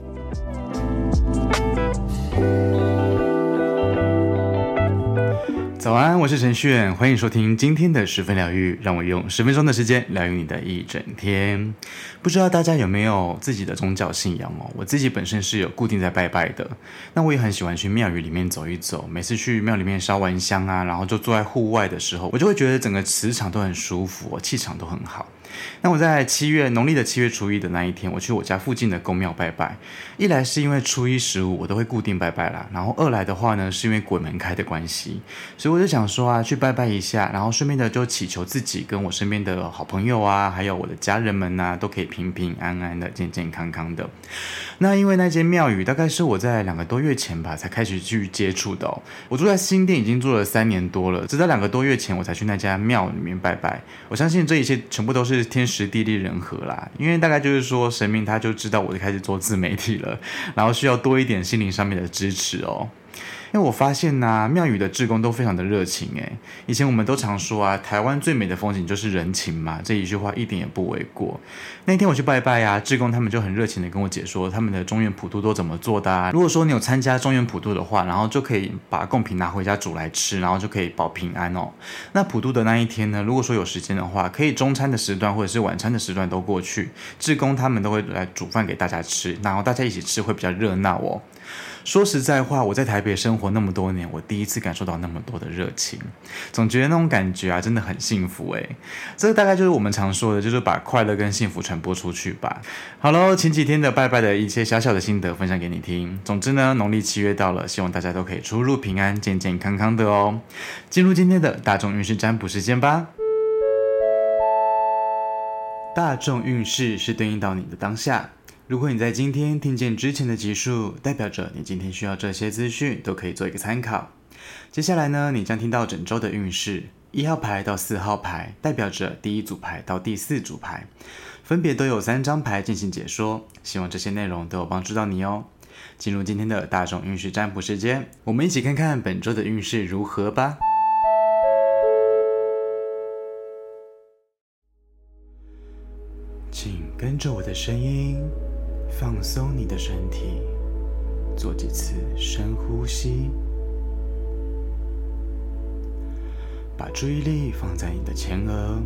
Música 早安，我是陈炫，欢迎收听今天的十分疗愈，让我用十分钟的时间疗愈你的一整天。不知道大家有没有自己的宗教信仰哦？我自己本身是有固定在拜拜的，那我也很喜欢去庙宇里面走一走。每次去庙里面烧完香啊，然后就坐在户外的时候，我就会觉得整个磁场都很舒服，气场都很好。那我在七月农历的七月初一的那一天，我去我家附近的宫庙拜拜。一来是因为初一十五我都会固定拜拜啦，然后二来的话呢，是因为鬼门开的关系，所以我就想说啊，去拜拜一下，然后顺便的就祈求自己跟我身边的好朋友啊，还有我的家人们呐、都可以平平安安的、健健康康的。那因为那间庙宇大概是我在两个多月前吧才开始去接触的。我住在新店已经住了三年多了，直到两个多月前我才去那家庙里面拜拜。我相信这一切全部都是。天时地利人和啦，因为大概就是说，神明他就知道我就开始做自媒体了，然后需要多一点心灵上面的支持哦。因为我发现呐、庙宇的志工都非常的热情诶。以前我们都常说啊，台湾最美的风景就是人情嘛，这一句话一点也不为过。那天我去拜拜啊，志工他们就很热情的跟我解说他们的中元普渡都怎么做的啊。如果说你有参加中元普渡的话，然后就可以把贡品拿回家煮来吃，然后就可以保平安哦。那普渡的那一天呢，如果说有时间的话，可以中餐的时段或者是晚餐的时段都过去，志工他们都会来煮饭给大家吃，然后大家一起吃会比较热闹哦。说实在话，我在台北生活那么多年，我第一次感受到那么多的热情，总觉得那种感觉啊，真的很幸福诶。这个大概就是我们常说的，就是把快乐跟幸福传播出去吧。好喽，前几天的拜拜的一些小小的心得分享给你听。总之呢，农历七月到了，希望大家都可以出入平安、健健康康的哦。进入今天的大众运势占卜时间吧。大众运势是对应到你的当下。如果你在今天听见之前的集数，代表着你今天需要这些资讯，都可以做一个参考。接下来呢，你将听到整周的运势，一号牌到四号牌，代表着第一组牌到第四组牌，分别都有三张牌进行解说。希望这些内容都有帮助到你哦。进入今天的大众运势占卜时间，我们一起看看本周的运势如何吧。请跟着我的声音。放松你的身体，做几次深呼吸，把注意力放在你的前额，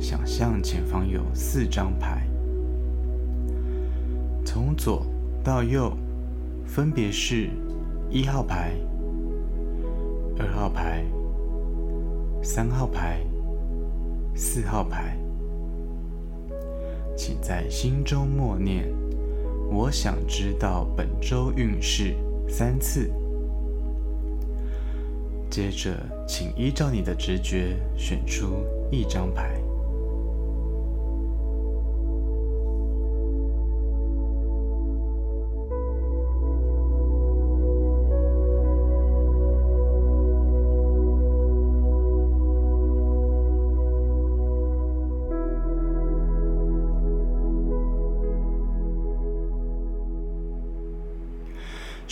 想象前方有四张牌，从左到右，分别是一号牌、二号牌、三号牌、四号牌，请在心中默念。我想知道本周运势三次。接着，请依照你的直觉选出一张牌。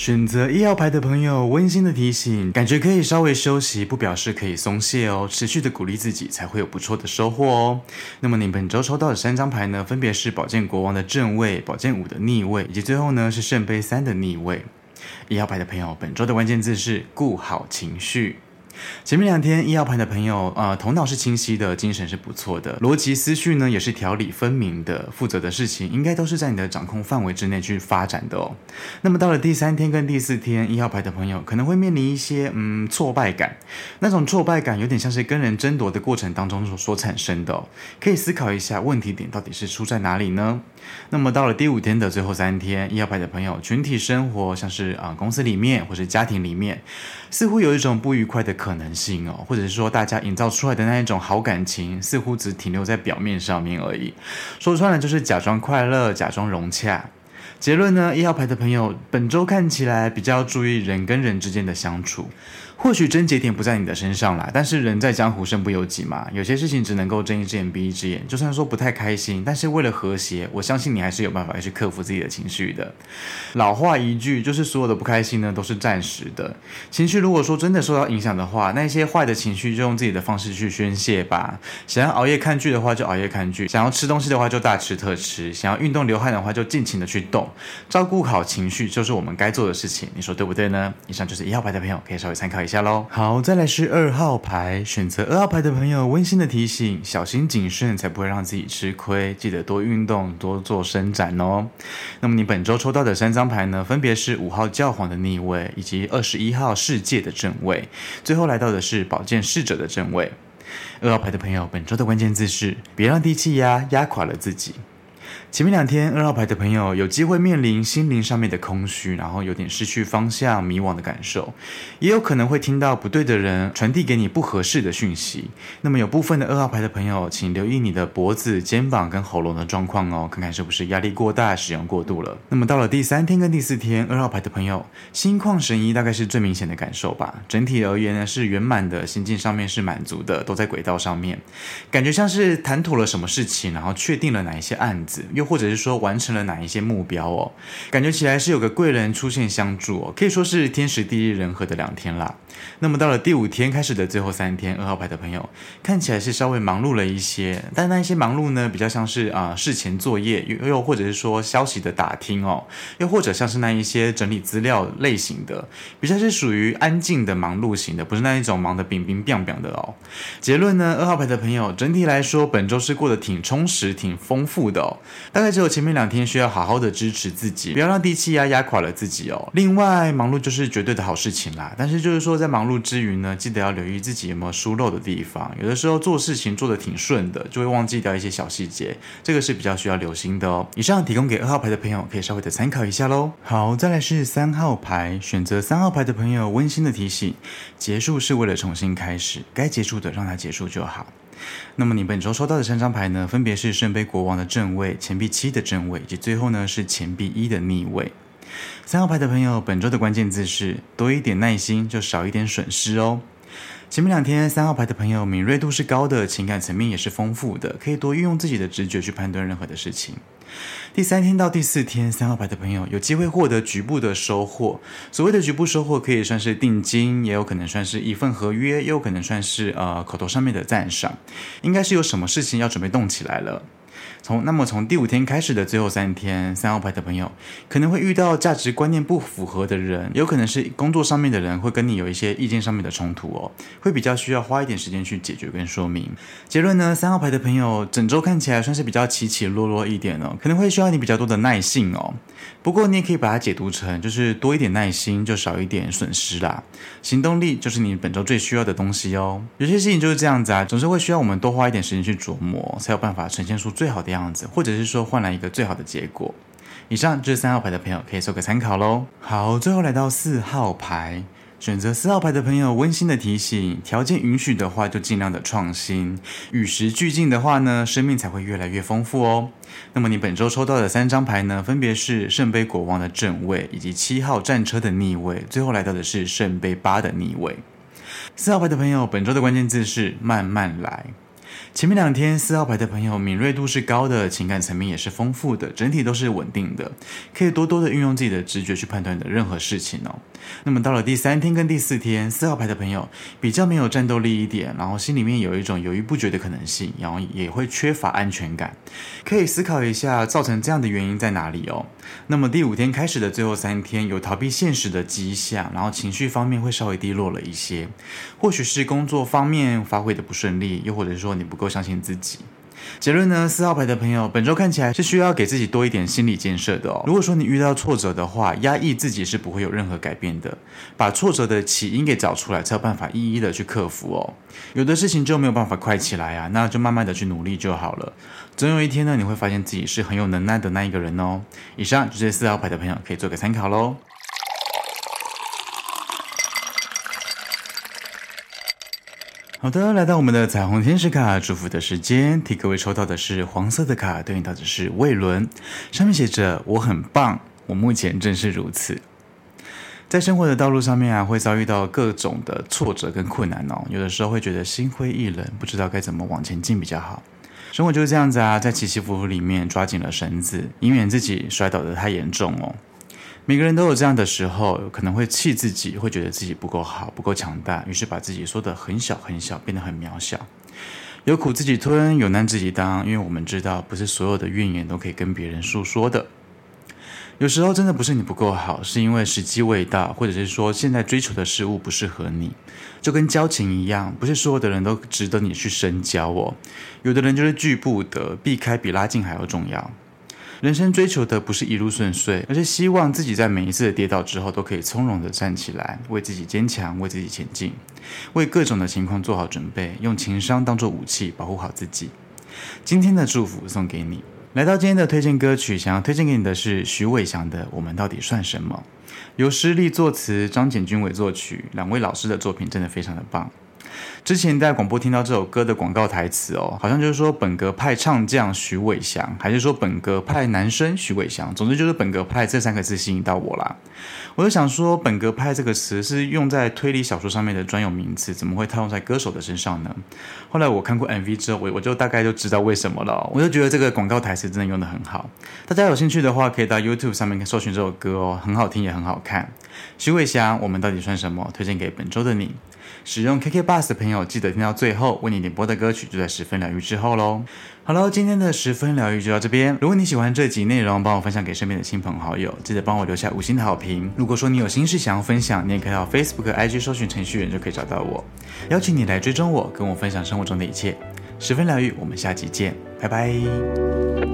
选择一号牌的朋友，温馨的提醒：感觉可以稍微休息，不表示可以松懈哦。持续的鼓励自己，才会有不错的收获哦。那么你本周抽到的三张牌呢，分别是宝剑国王的正位、宝剑五的逆位，以及最后呢是圣杯三的逆位。一号牌的朋友，本周的关键字是顾好情绪。前面两天一号牌的朋友，呃，头脑是清晰的，精神是不错的，逻辑思绪呢也是条理分明的，负责的事情应该都是在你的掌控范围之内去发展的哦。那么到了第三天跟第四天，一号牌的朋友可能会面临一些嗯挫败感，那种挫败感有点像是跟人争夺的过程当中所所产生的，可以思考一下问题点到底是出在哪里呢？那么到了第五天的最后三天，一号牌的朋友，群体生活像是啊、公司里面或是家庭里面，似乎有一种不愉快的可能性哦，或者是说大家营造出来的那一种好感情，似乎只停留在表面上面而已。说穿了就是假装快乐，假装融洽。结论呢，一号牌的朋友本周看起来比较注意人跟人之间的相处，或许症结点不在你的身上啦，但是人在江湖身不由己嘛，有些事情只能够睁一只眼闭一只眼。就算说不太开心，但是为了和谐，我相信你还是有办法去克服自己的情绪的。老话一句，就是所有的不开心呢都是暂时的。情绪如果说真的受到影响的话，那些坏的情绪就用自己的方式去宣泄吧。想要熬夜看剧的话就熬夜看剧，想要吃东西的话就大吃特吃，想要运动流汗的话就尽情的去动。照顾好情绪就是我们该做的事情，你说对不对呢？以上就是一号牌的朋友可以稍微参考一下喽。好，再来是二号牌，选择二号牌的朋友，温馨的提醒：小心谨慎，才不会让自己吃亏。记得多运动，多做伸展哦。那么你本周抽到的三张牌呢，分别是五号教皇的逆位，以及二十一号世界的正位，最后来到的是宝剑侍者的正位。二号牌的朋友，本周的关键字是：别让低气压压垮了自己。前面两天，二号牌的朋友有机会面临心灵上面的空虚，然后有点失去方向、迷惘的感受，也有可能会听到不对的人传递给你不合适的讯息。那么有部分的二号牌的朋友，请留意你的脖子、肩膀跟喉咙的状况哦，看看是不是压力过大、使用过度了。那么到了第三天跟第四天，二号牌的朋友心旷神怡，大概是最明显的感受吧。整体而言呢，是圆满的，心境上面是满足的，都在轨道上面，感觉像是谈妥了什么事情，然后确定了哪一些案子又或者是说完成了哪一些目标哦，感觉起来是有个贵人出现相助哦，可以说是天时地利人和的两天啦。那么到了第五天开始的最后三天，二号牌的朋友看起来是稍微忙碌了一些，但那一些忙碌呢，比较像是啊、事前作业，又又或者是说消息的打听哦，又或者像是那一些整理资料类型的，比较是属于安静的忙碌型的，不是那一种忙得乒乒乓乓的哦。结论呢，二号牌的朋友整体来说本周是过得挺充实、挺丰富的哦，大概只有前面两天需要好好的支持自己，不要让低气压压垮了自己哦。另外，忙碌就是绝对的好事情啦，但是就是说在忙碌之余呢，记得要留意自己有没有疏漏的地方。有的时候做事情做得挺顺的，就会忘记掉一些小细节，这个是比较需要留心的哦。以上提供给二号牌的朋友可以稍微的参考一下喽。好，再来是三号牌，选择三号牌的朋友，温馨的提醒：结束是为了重新开始，该结束的让它结束就好。那么你本周收到的三张牌呢，分别是圣杯国王的正位、钱币七的正位，以及最后呢是钱币一的逆位。三号牌的朋友，本周的关键字是多一点耐心，就少一点损失哦。前面两天，三号牌的朋友敏锐度是高的，情感层面也是丰富的，可以多运用自己的直觉去判断任何的事情。第三天到第四天，三号牌的朋友有机会获得局部的收获。所谓的局部收获，可以算是定金，也有可能算是一份合约，也有可能算是呃口头上面的赞赏。应该是有什么事情要准备动起来了。从那么从第五天开始的最后三天，三号牌的朋友可能会遇到价值观念不符合的人，有可能是工作上面的人会跟你有一些意见上面的冲突哦，会比较需要花一点时间去解决跟说明。结论呢，三号牌的朋友整周看起来算是比较起起落落一点哦，可能会需要你比较多的耐性哦。不过你也可以把它解读成就是多一点耐心就少一点损失啦。行动力就是你本周最需要的东西哦。有些事情就是这样子啊，总是会需要我们多花一点时间去琢磨，才有办法呈现出最好好的样子，或者是说换来一个最好的结果。以上就是三号牌的朋友可以做个参考喽。好，最后来到四号牌，选择四号牌的朋友，温馨的提醒：条件允许的话，就尽量的创新；与时俱进的话呢，生命才会越来越丰富哦。那么你本周抽到的三张牌呢，分别是圣杯国王的正位，以及七号战车的逆位，最后来到的是圣杯八的逆位。四号牌的朋友，本周的关键字是慢慢来。前面两天，四号牌的朋友敏锐度是高的，情感层面也是丰富的，整体都是稳定的，可以多多的运用自己的直觉去判断的任何事情哦。那么到了第三天跟第四天，四号牌的朋友比较没有战斗力一点，然后心里面有一种犹豫不决的可能性，然后也会缺乏安全感，可以思考一下造成这样的原因在哪里哦。那么第五天开始的最后三天，有逃避现实的迹象，然后情绪方面会稍微低落了一些，或许是工作方面发挥的不顺利，又或者说你不够。相信自己。结论呢？四号牌的朋友，本周看起来是需要给自己多一点心理建设的哦。如果说你遇到挫折的话，压抑自己是不会有任何改变的。把挫折的起因给找出来，才有办法一一的去克服哦。有的事情就没有办法快起来啊，那就慢慢的去努力就好了。总有一天呢，你会发现自己是很有能耐的那一个人哦。以上就是四号牌的朋友可以做个参考喽。好的，来到我们的彩虹天使卡祝福的时间，替各位抽到的是黄色的卡，对应到的是魏伦，上面写着“我很棒，我目前正是如此”。在生活的道路上面啊，会遭遇到各种的挫折跟困难哦。有的时候会觉得心灰意冷，不知道该怎么往前进比较好。生活就是这样子啊，在起起伏伏里面抓紧了绳子，以免自己摔倒得太严重哦。每个人都有这样的时候，可能会气自己，会觉得自己不够好，不够强大，于是把自己缩得很小很小，变得很渺小。有苦自己吞，有难自己当，因为我们知道，不是所有的怨言都可以跟别人诉说的。有时候真的不是你不够好，是因为时机未到，或者是说现在追求的事物不适合你，就跟交情一样，不是所有的人都值得你去深交哦。有的人就是拒不得，避开比拉近还要重要。人生追求的不是一路顺遂，而是希望自己在每一次的跌倒之后都可以从容的站起来，为自己坚强，为自己前进，为各种的情况做好准备，用情商当做武器保护好自己。今天的祝福送给你。来到今天的推荐歌曲，想要推荐给你的是徐伟翔的《我们到底算什么》，由施立作词，张简君伟作曲，两位老师的作品真的非常的棒。之前在广播听到这首歌的广告台词哦，好像就是说本格派唱将徐伟翔，还是说本格派男生徐伟翔，总之就是本格派这三个字吸引到我啦。我就想说，本格派这个词是用在推理小说上面的专有名词，怎么会套用在歌手的身上呢？后来我看过 MV 之后，我我就大概就知道为什么了。我就觉得这个广告台词真的用得很好。大家有兴趣的话，可以到 YouTube 上面搜寻这首歌哦，很好听也很好看。徐伟翔，我们到底算什么？推荐给本周的你。使用 KK Bus 的朋友，记得听到最后，为你点播的歌曲就在十分疗愈之后喽。好了，今天的十分疗愈就到这边。如果你喜欢这集内容，帮我分享给身边的亲朋好友，记得帮我留下五星的好评。如果说你有心事想要分享，你也可以到 Facebook、IG 搜寻程序员就可以找到我，邀请你来追踪我，跟我分享生活中的一切。十分疗愈，我们下集见，拜拜。